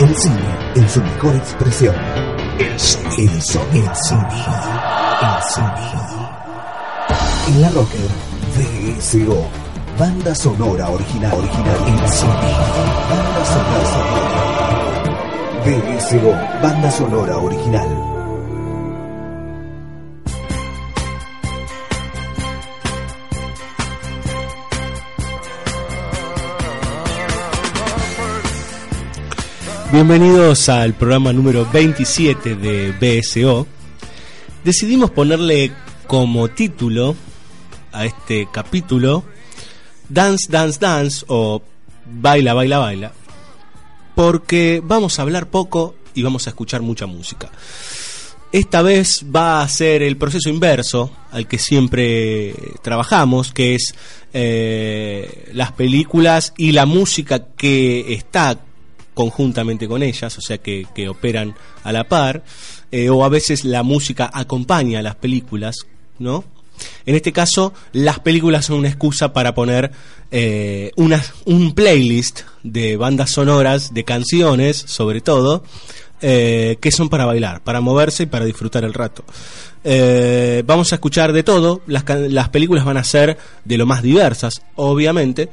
El cine en su mejor expresión. El. El sonido. El sonido. El sonido. En la Rocker, VSO. Banda sonora original. Original. El sonido. Banda sonora. VSO. Banda sonora original. Bienvenidos al programa número 27 de BSO. Decidimos ponerle como título a este capítulo Dance, Dance, Dance o Baila, Baila, Baila. Porque vamos a hablar poco y vamos a escuchar mucha música. Esta vez va a ser el proceso inverso al que siempre trabajamos, que es eh, las películas y la música que está conjuntamente con ellas, o sea que, operan a la par, eh, o a veces la música acompaña a las películas, ¿no? En este caso, las películas son una excusa para poner eh, una, un playlist de bandas sonoras, de canciones, sobre todo, eh, que son para bailar, para moverse y para disfrutar el rato. vamos a escuchar de todo, las, las, películas van a ser de lo más diversas, obviamente,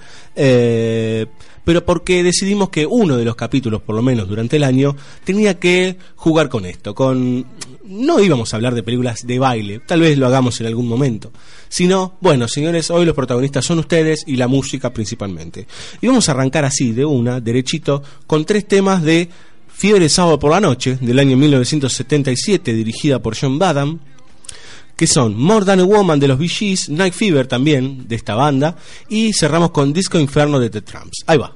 pero porque decidimos que uno de los capítulos, por lo menos durante el año, tenía que jugar con esto, con no íbamos a hablar de películas de baile, tal vez lo hagamos en algún momento, sino, bueno, señores, hoy los protagonistas son ustedes y la música principalmente. Y vamos a arrancar así, de una, derechito, con tres temas de Fiebre Sábado por la Noche, del año 1977, dirigida por John Badham, que son More Than a Woman de los Gees, Night Fever también de esta banda, y cerramos con Disco Inferno de The Tramps. Ahí va.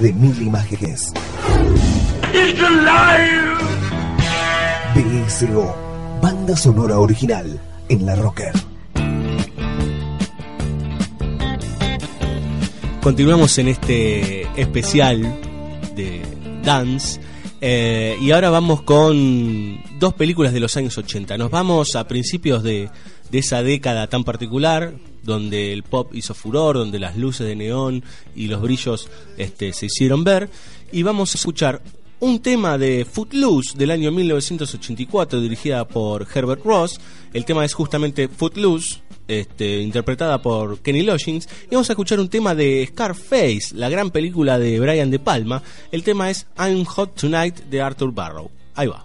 De mil imágenes. BSO, banda sonora original en la Rocker. Continuamos en este especial de Dance eh, y ahora vamos con dos películas de los años 80. Nos vamos a principios de, esa década tan particular, donde el pop hizo furor, donde las luces de neón y los brillos este, se hicieron ver. Y vamos a escuchar un tema de Footloose del año 1984, dirigida por Herbert Ross. El tema es justamente Footloose, este, interpretada por Kenny Loggins. Y vamos a escuchar un tema de Scarface, la gran película de Brian De Palma. El tema es I'm Hot Tonight de Arthur Barrow. Ahí va.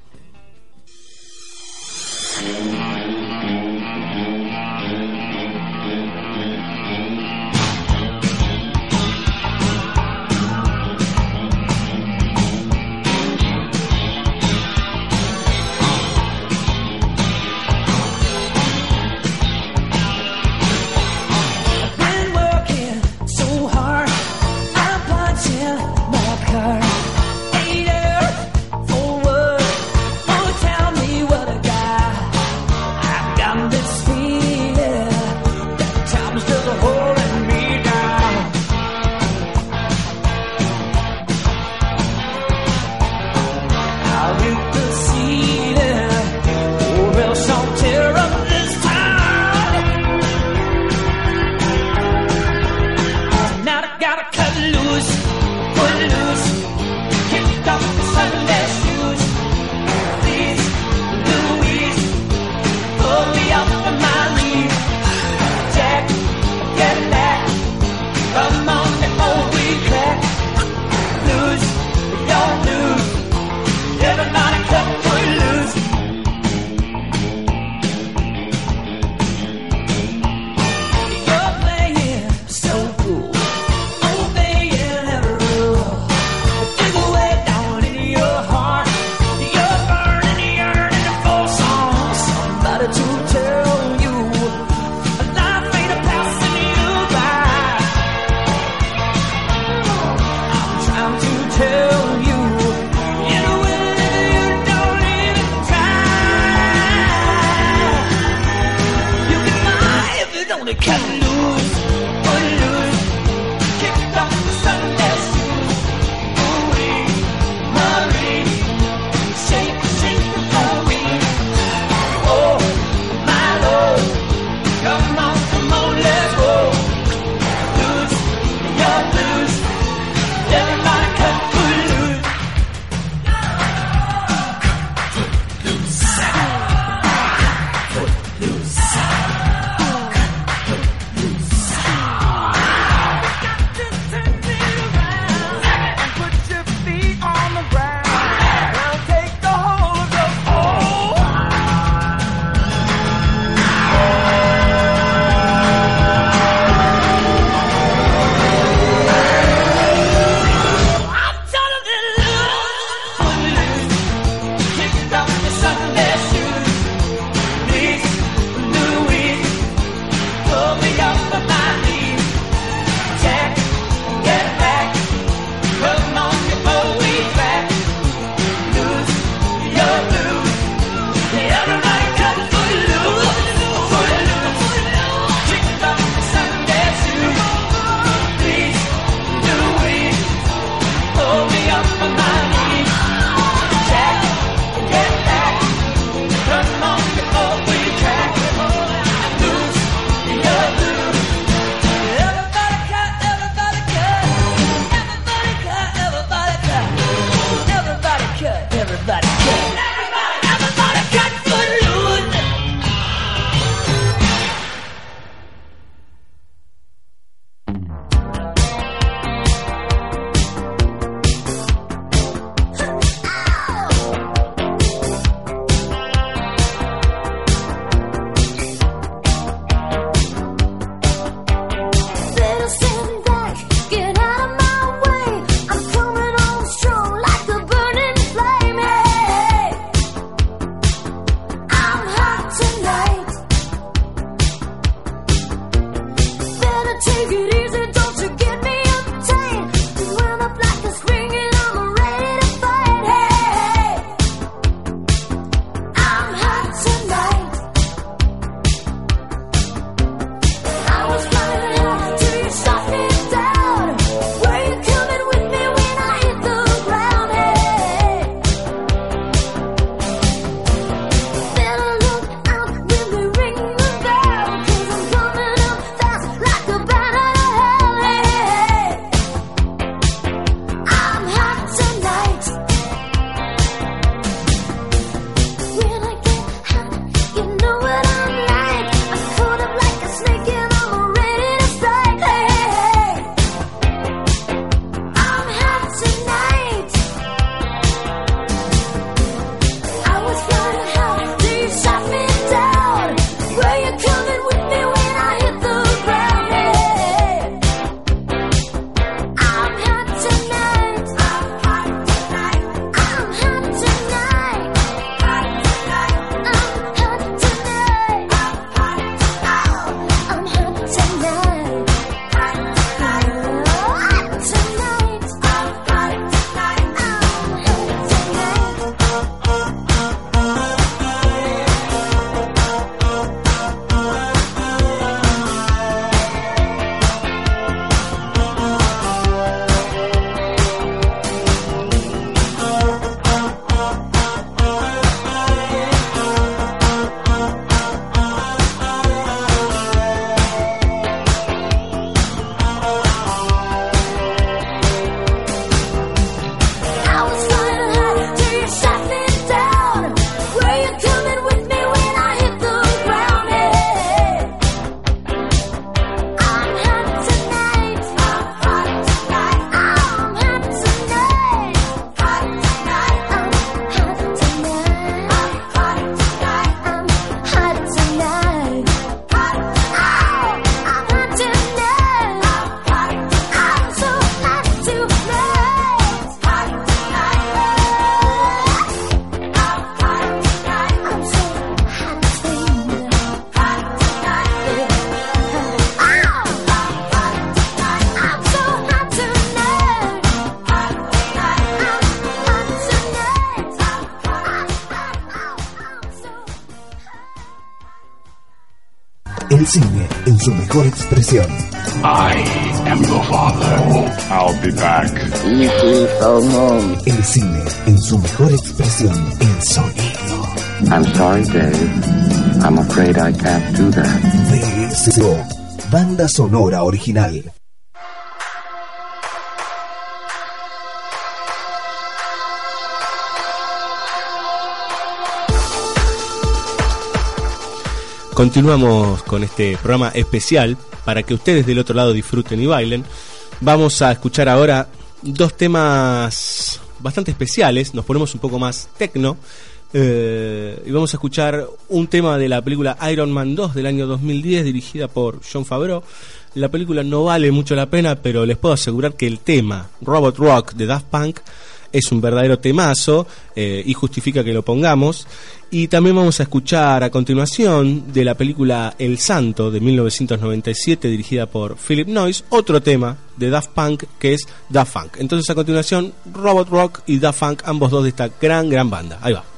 Cine en su mejor expresión. I am your father. I'll be back. El cine en su mejor expresión. El sonido. I'm sorry, Dave. I'm afraid I can't do that. BSO. Banda sonora original. Continuamos con este programa especial para que ustedes del otro lado disfruten y bailen. Vamos a escuchar ahora dos temas bastante especiales, nos ponemos un poco más tecno eh, y vamos a escuchar un tema de la película Iron Man 2 del año 2010 dirigida por John Favreau. La película no vale mucho la pena, pero les puedo asegurar que el tema Robot Rock de Daft Punk es un verdadero temazo eh, y justifica que lo pongamos. Y también vamos a escuchar a continuación de la película El Santo de 1997 dirigida por Philip Noyce, otro tema de Daft Punk que es Daft Punk. Entonces a continuación Robot Rock y Daft Punk, ambos dos de esta gran, gran banda. Ahí va.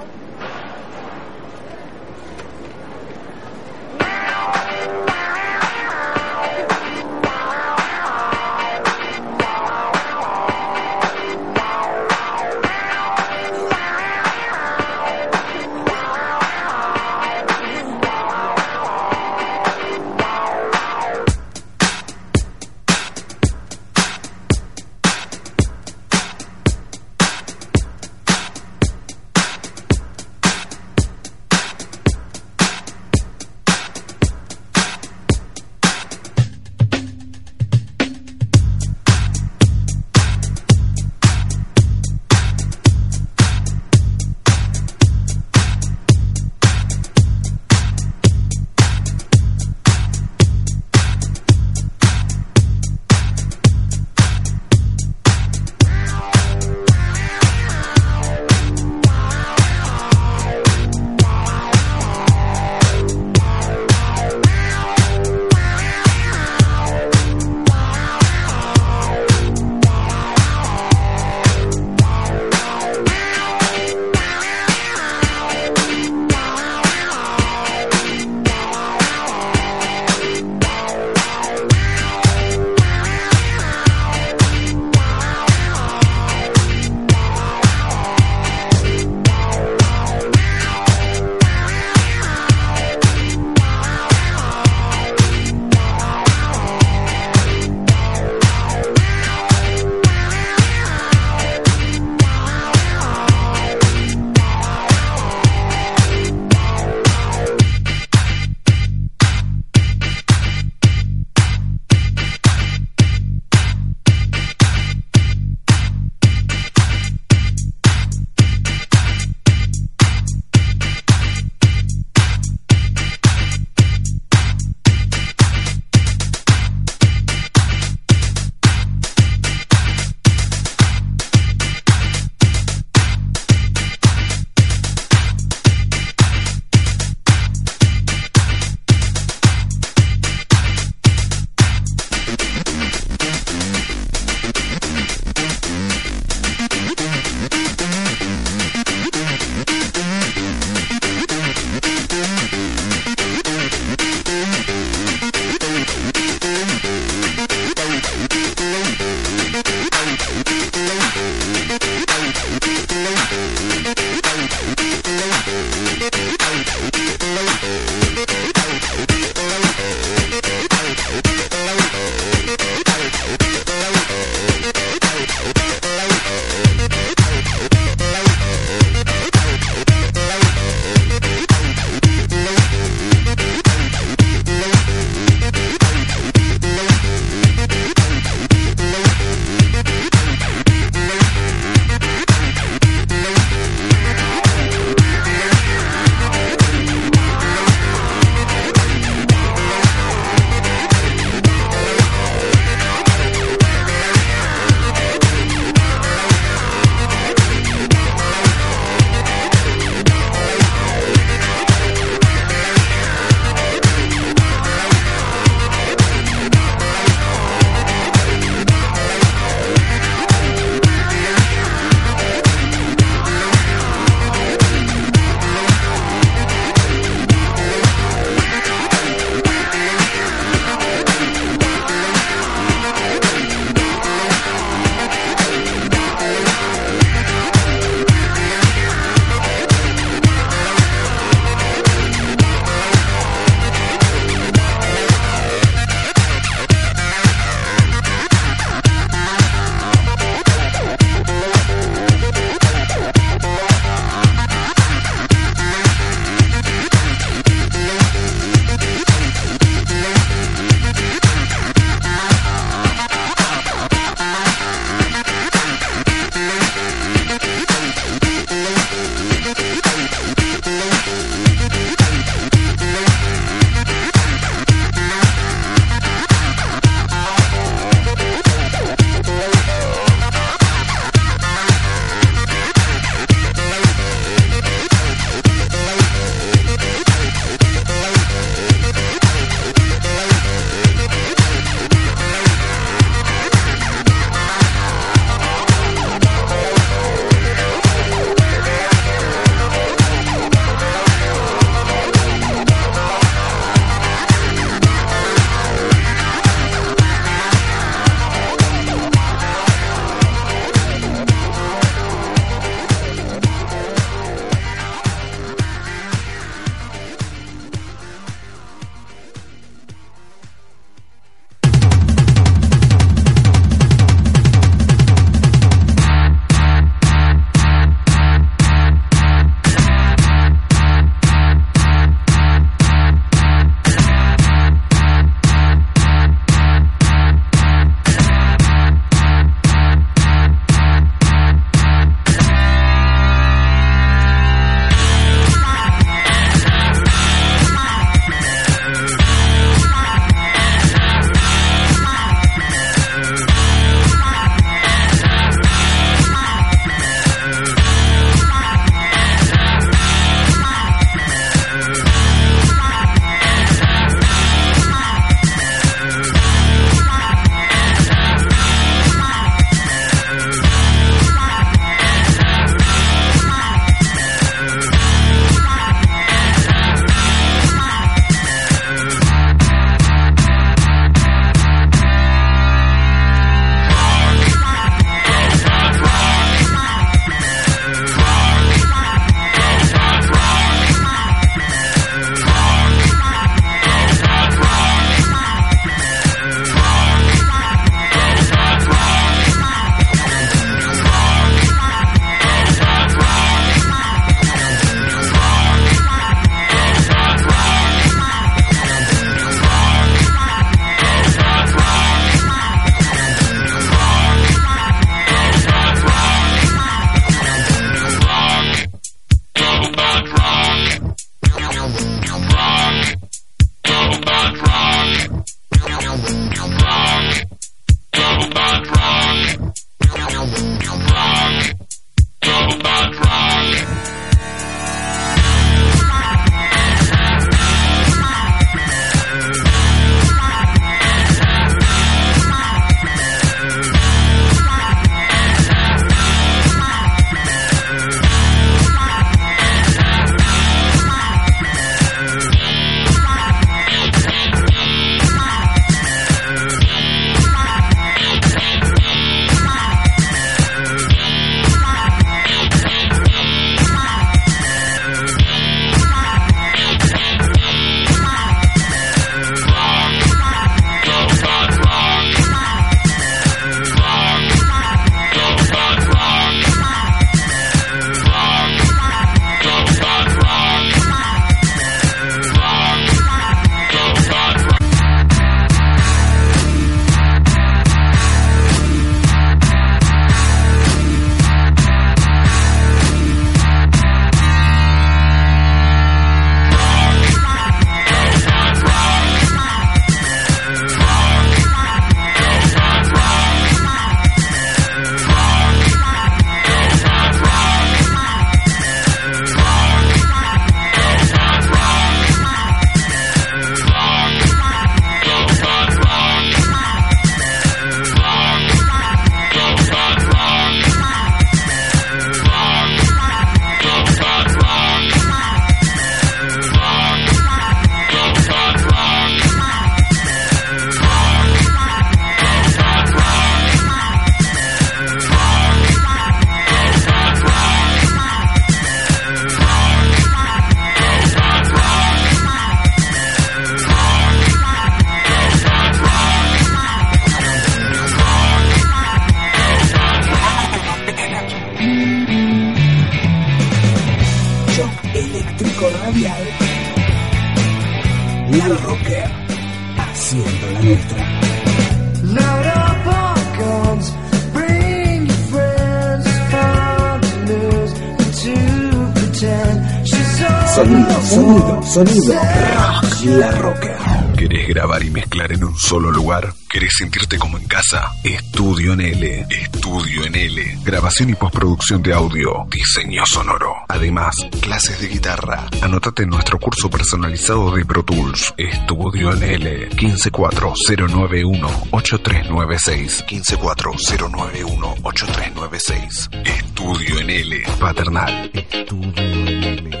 Sonido. Rock, La Rocker. ¿Querés grabar y mezclar en un solo lugar? ¿Querés sentirte como en casa? Estudio en L. Estudio en L. Grabación y postproducción de audio. Diseño sonoro. Además, clases de guitarra. Anótate en nuestro curso personalizado de Pro Tools. Estudio en L. 154091-8396. 154091-8396. Estudio en L. Paternal. Estudio en L.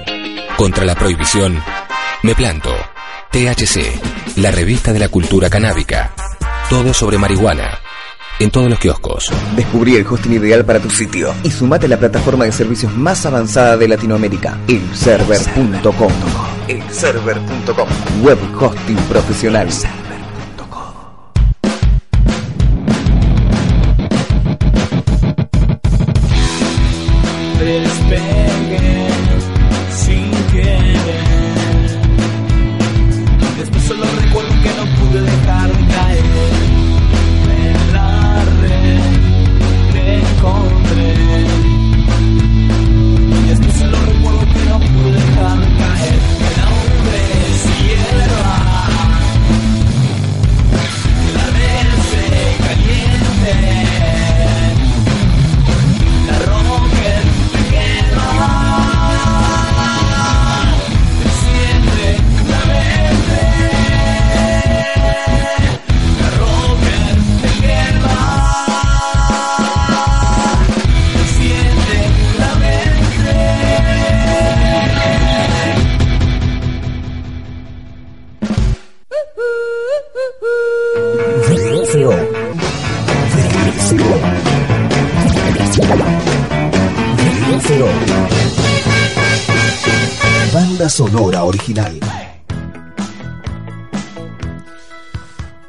Contra la prohibición, me planto. THC, la revista de la cultura canábica. Todo sobre marihuana. En todos los kioscos. Descubrí el hosting ideal para tu sitio y sumate a la plataforma de servicios más avanzada de Latinoamérica, elserver.com. Elserver.com. Web hosting profesional.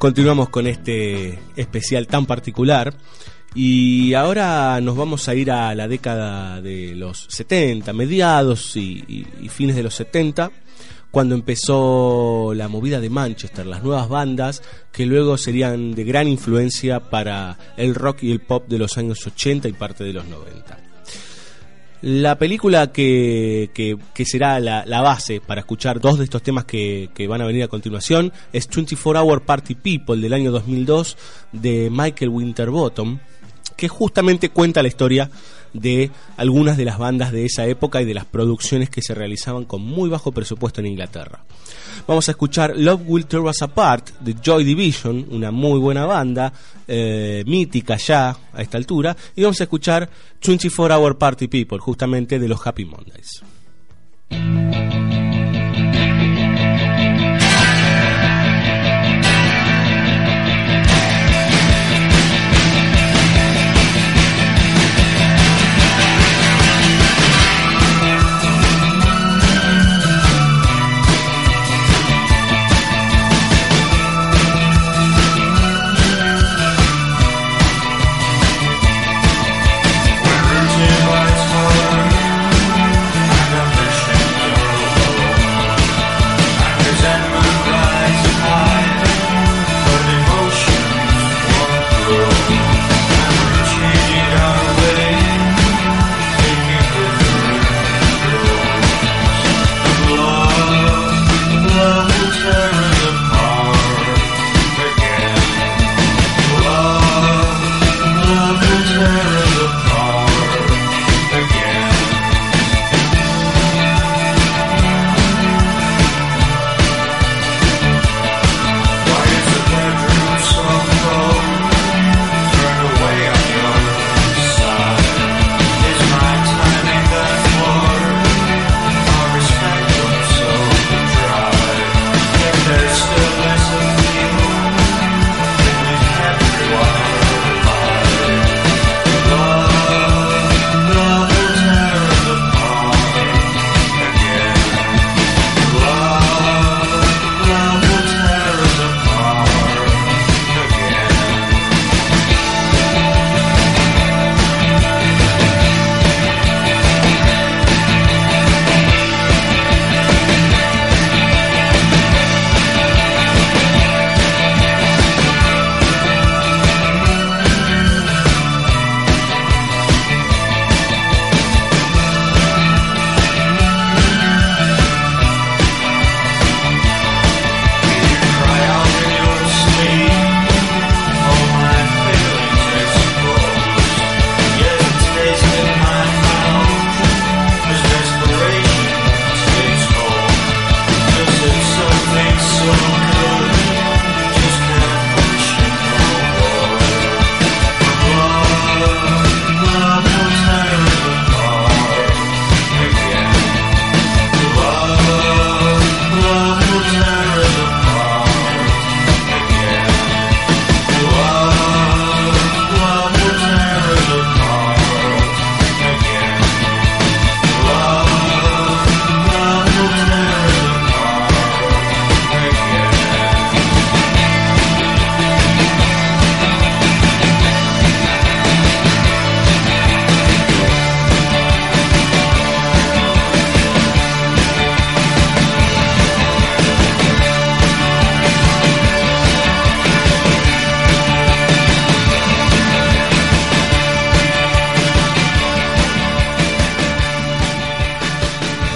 Continuamos con este especial tan particular y ahora nos vamos a ir a la década de los 70, mediados y, fines de los 70, cuando empezó la movida de Manchester, las nuevas bandas que luego serían de gran influencia para el rock y el pop de los años 80 y parte de los 90. La película que, que- que será la, la base para escuchar dos de estos temas que, que van a venir a continuación es 24 Hour Party People del año 2002 de Michael Winterbottom, que justamente cuenta la historia de algunas de las bandas de esa época y de las producciones que se realizaban con muy bajo presupuesto en Inglaterra. Vamos a escuchar Love Will Tear Us Apart de Joy Division, una muy buena banda, eh, mítica ya a esta altura, y vamos a escuchar 24 Hour Party People, justamente de los Happy Mondays.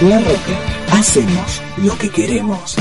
La Roca, hacemos lo que queremos.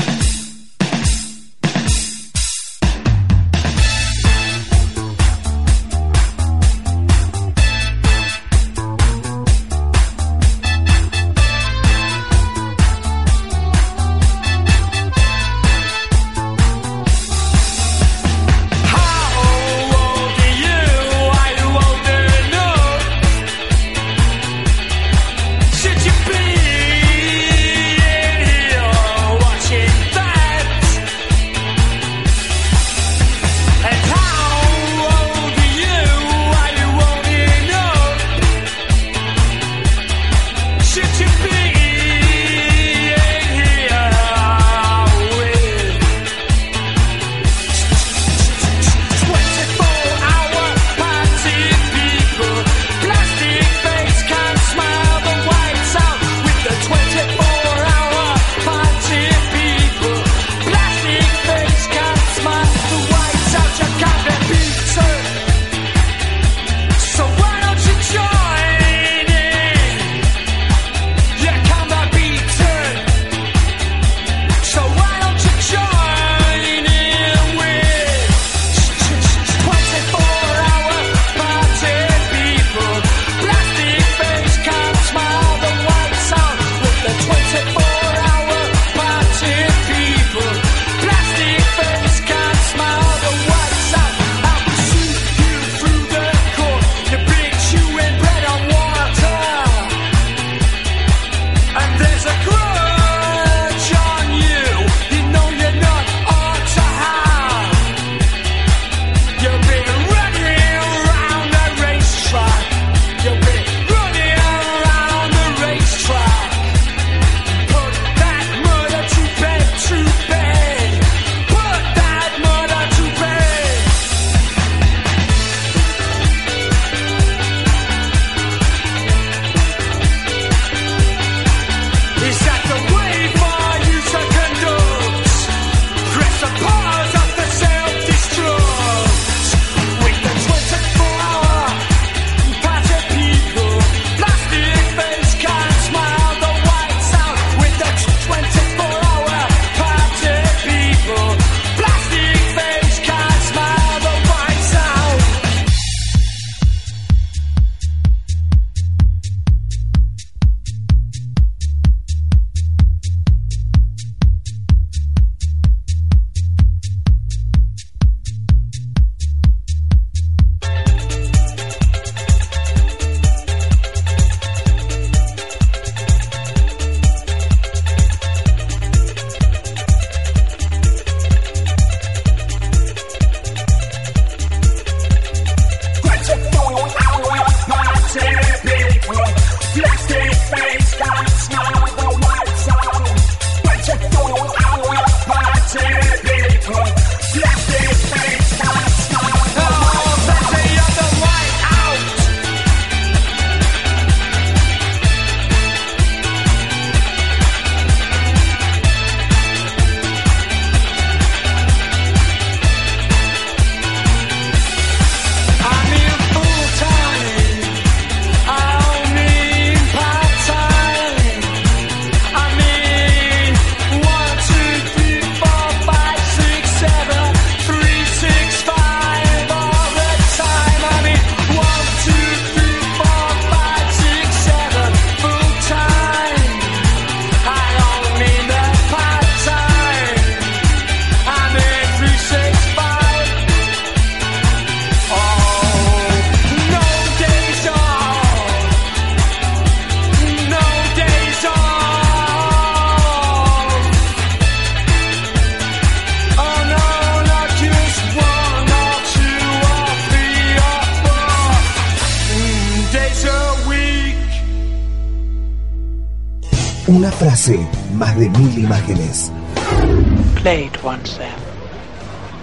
Then.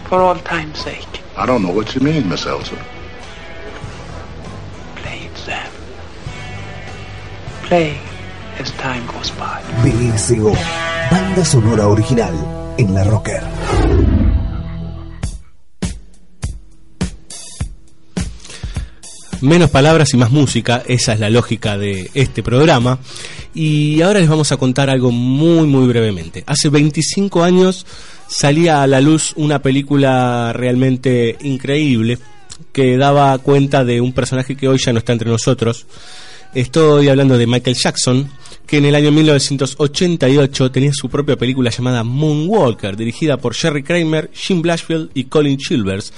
For all time's sake. I don't know what you mean, Miss Elsa. Play it, Sam. Play as time goes by. BSO, banda sonora original en la Rocker. Menos palabras y más música, esa es la lógica de este programa. Y ahora les vamos a contar algo muy, muy brevemente. Hace 25 años salía a la luz una película realmente increíble que daba cuenta de un personaje que hoy ya no está entre nosotros. Estoy hablando de Michael Jackson, que en el año 1988 tenía su propia película llamada Moonwalker, dirigida por Jerry Kramer, Jim Blashfield y Colin Chilvers.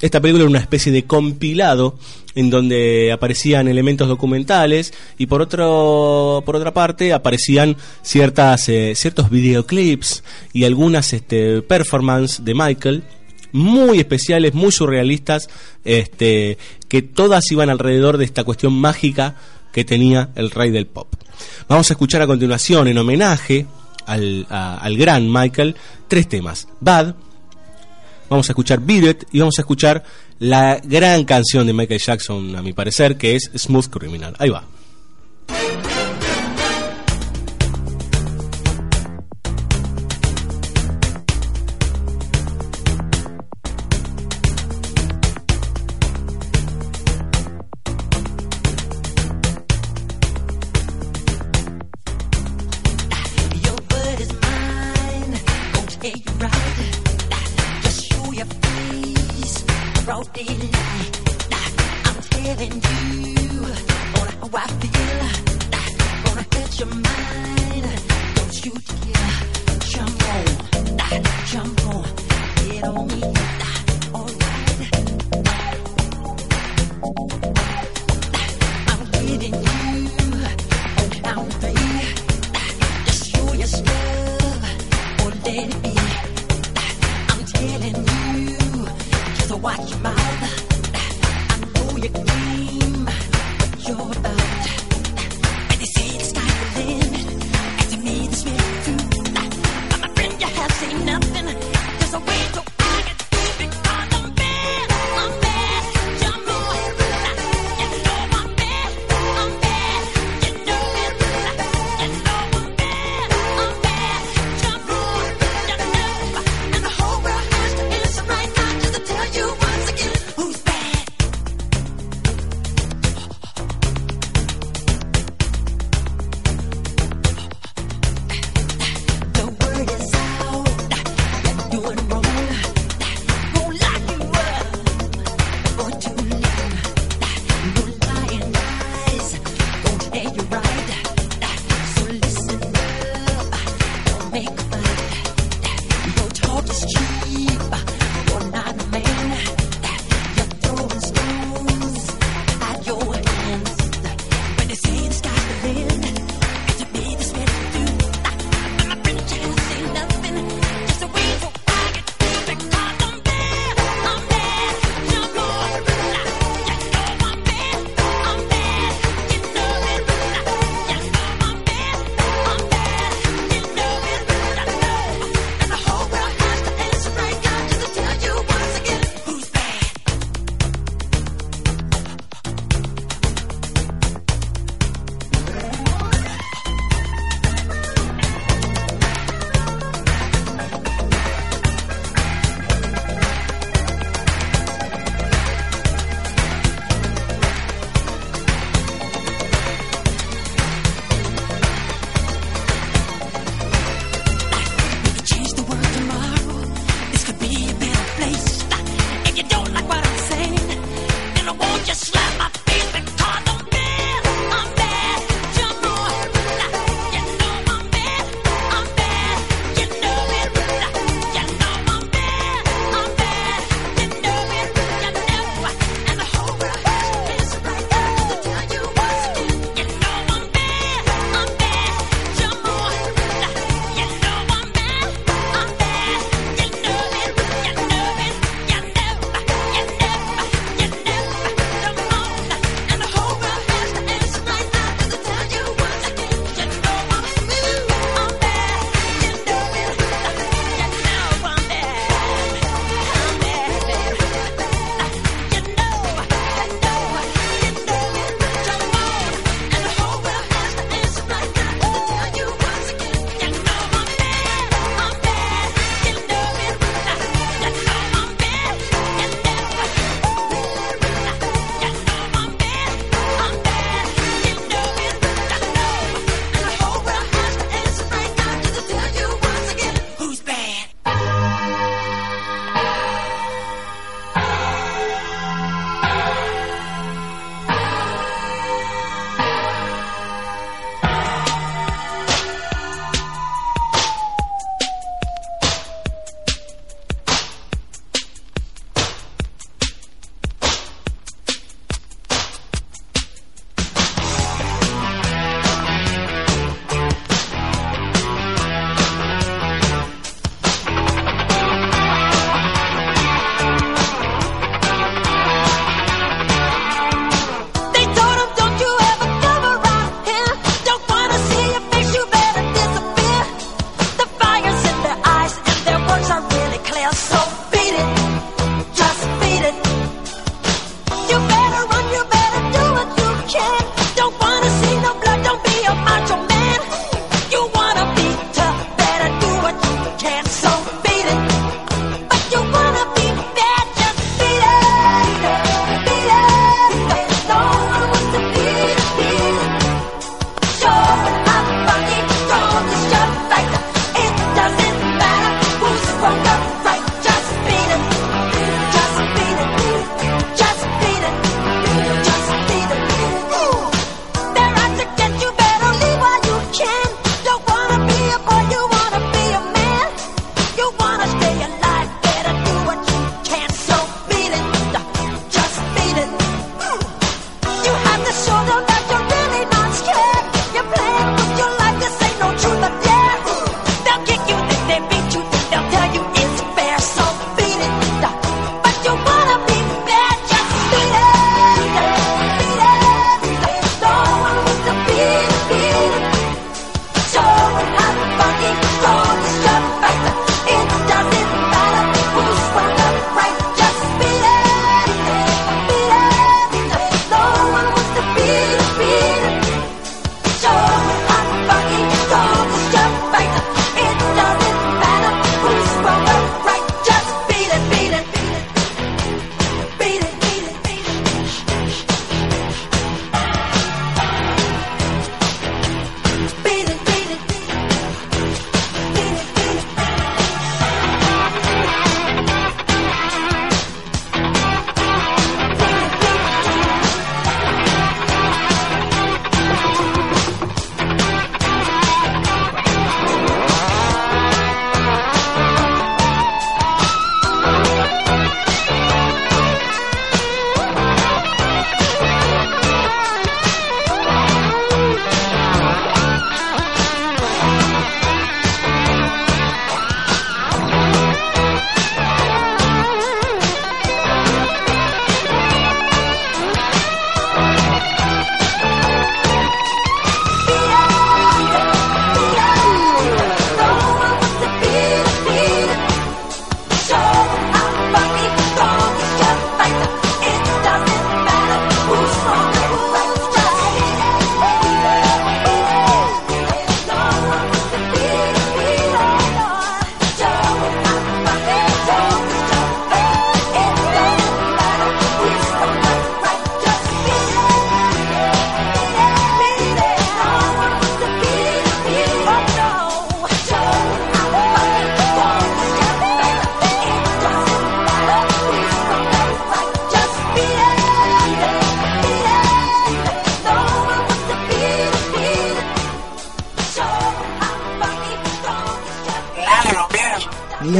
Esta película era una especie de compilado en donde aparecían elementos documentales y por otro por otra parte aparecían ciertas eh, ciertos videoclips y algunas este, performances de Michael muy especiales, muy surrealistas, este, que todas iban alrededor de esta cuestión mágica que tenía el rey del pop. Vamos a escuchar a continuación, en homenaje al, al gran Michael, tres temas. Bad, vamos a escuchar Beat y vamos a escuchar la gran canción de Michael Jackson, a mi parecer, que es Smooth Criminal. Ahí va.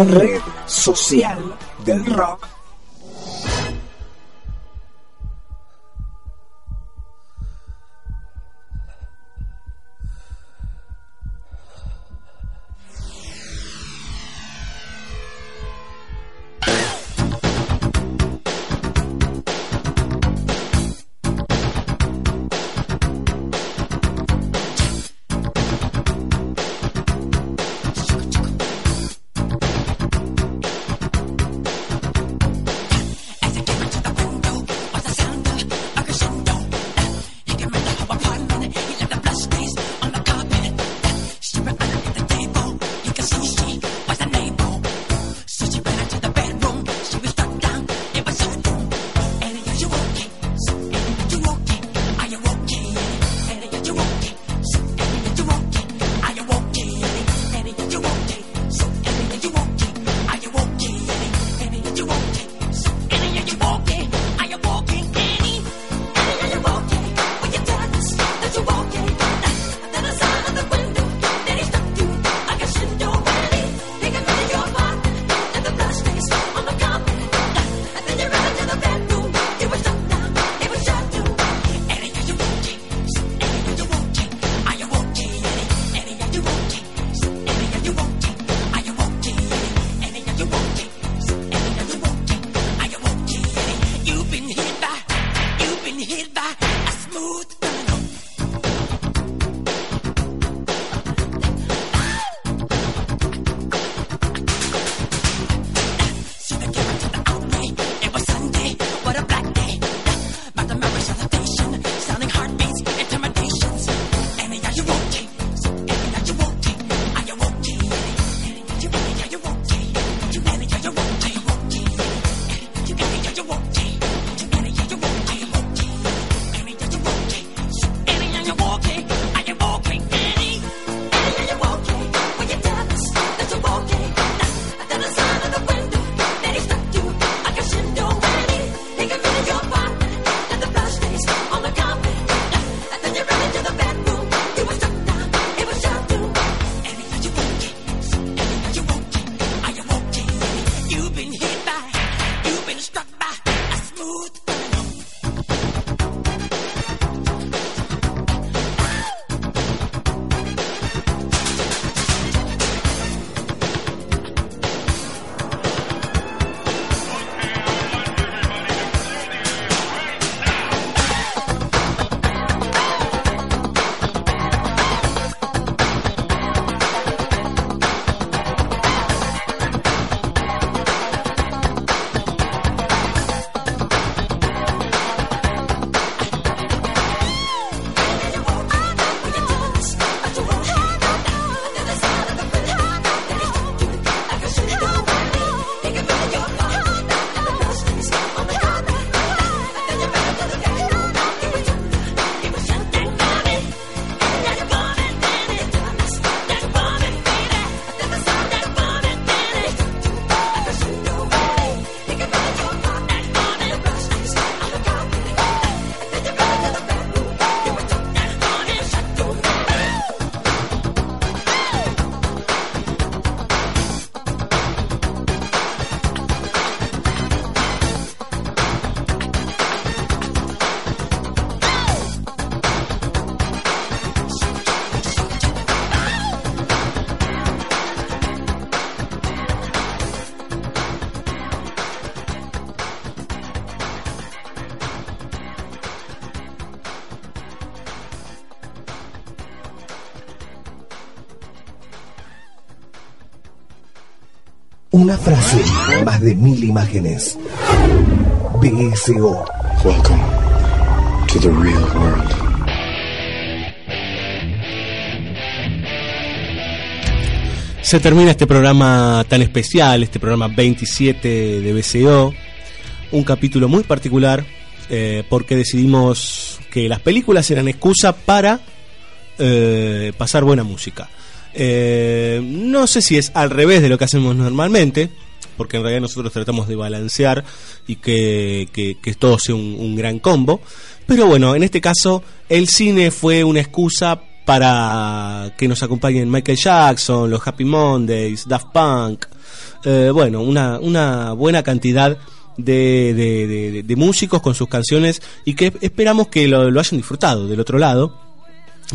Red social del rock. Una frase, más de mil imágenes. BSO. Welcome to the real world. Se termina este programa tan especial, este programa 27 de BCO, un capítulo muy particular eh, porque decidimos que las películas eran excusa para eh, pasar buena música. Eh, no sé si es al revés de lo que hacemos normalmente, porque en realidad nosotros tratamos de balancear y que, que- que todo sea un, gran combo. Pero bueno, en este caso el cine fue una excusa para que nos acompañen Michael Jackson, los Happy Mondays, Daft Punk, Eh, bueno, una, una buena cantidad de, de- músicos con sus canciones y que esperamos que lo hayan disfrutado del otro lado.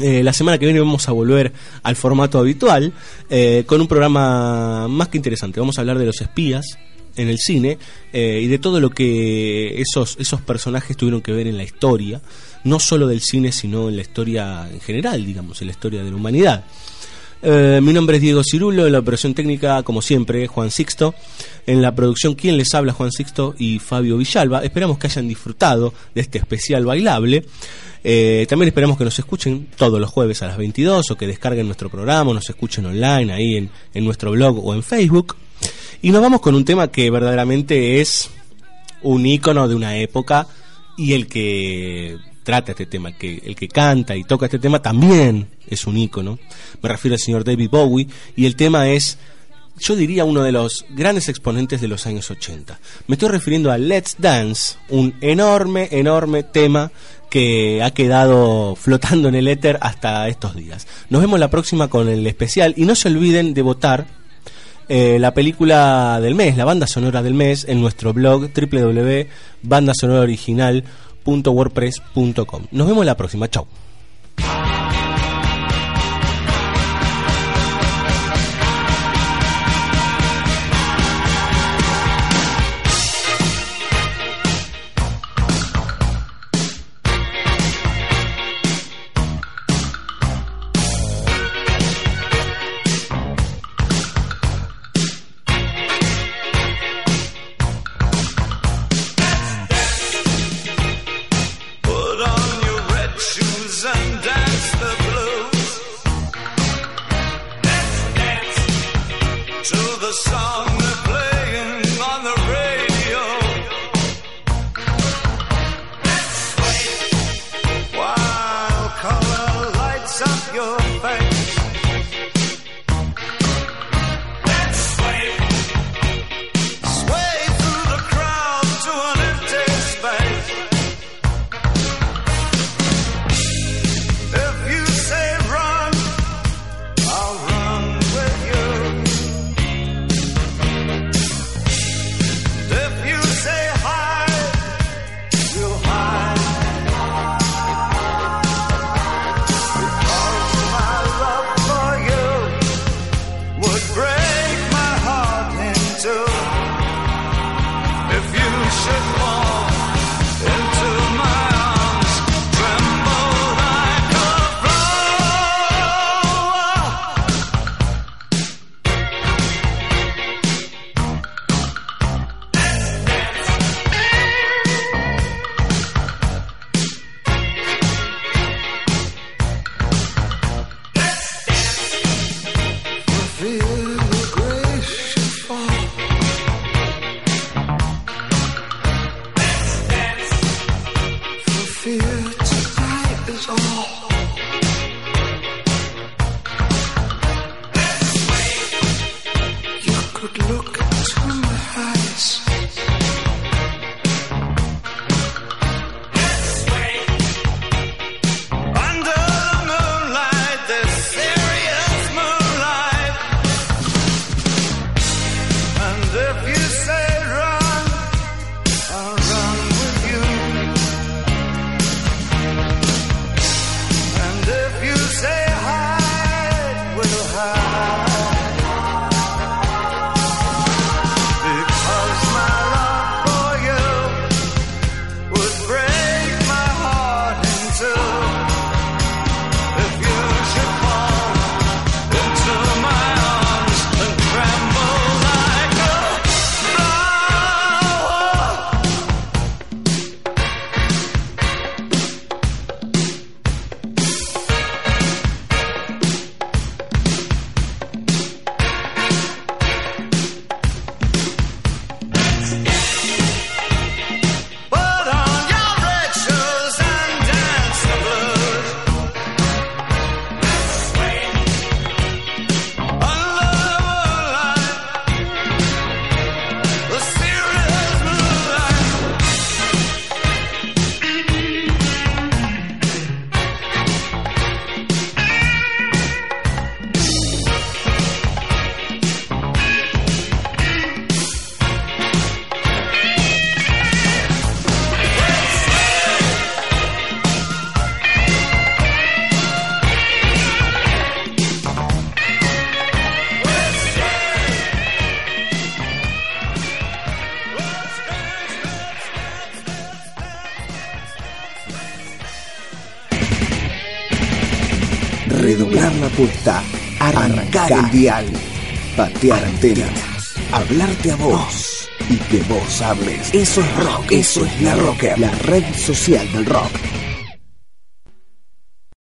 Eh, la semana que viene vamos a volver al formato habitual eh, con un programa más que interesante. Vamos a hablar de los espías en el cine eh, y de todo lo que esos, esos personajes tuvieron que ver en la historia, no solo del cine, sino en la historia en general, digamos, en la historia de la humanidad. Eh, mi nombre es Diego Cirulo, en la operación técnica, como siempre, Juan Sixto. En la producción, quien les habla, Juan Sixto y Fabio Villalba. Esperamos que hayan disfrutado de este especial bailable. Eh, también esperamos que nos escuchen todos los jueves a las 22 o que descarguen nuestro programa, nos escuchen online ahí en, en nuestro blog o en Facebook. Y nos vamos con un tema que verdaderamente es un ícono de una época y el que trata este tema, el que, el que canta y toca este tema también es un ícono. Me refiero al señor David Bowie y el tema es, yo diría, uno de los grandes exponentes de los años 80. Me estoy refiriendo a Let's Dance, un enorme, enorme tema que ha quedado flotando en el éter hasta estos días. Nos vemos la próxima con el especial y no se olviden de votar eh, la película del mes, la banda sonora del mes, en nuestro blog www.bandasonoraoriginal.wordpress.com. Nos vemos la próxima, chau. Hablarte a vos y que vos hables. Eso es rock, eso es la rocker, la red social del rock.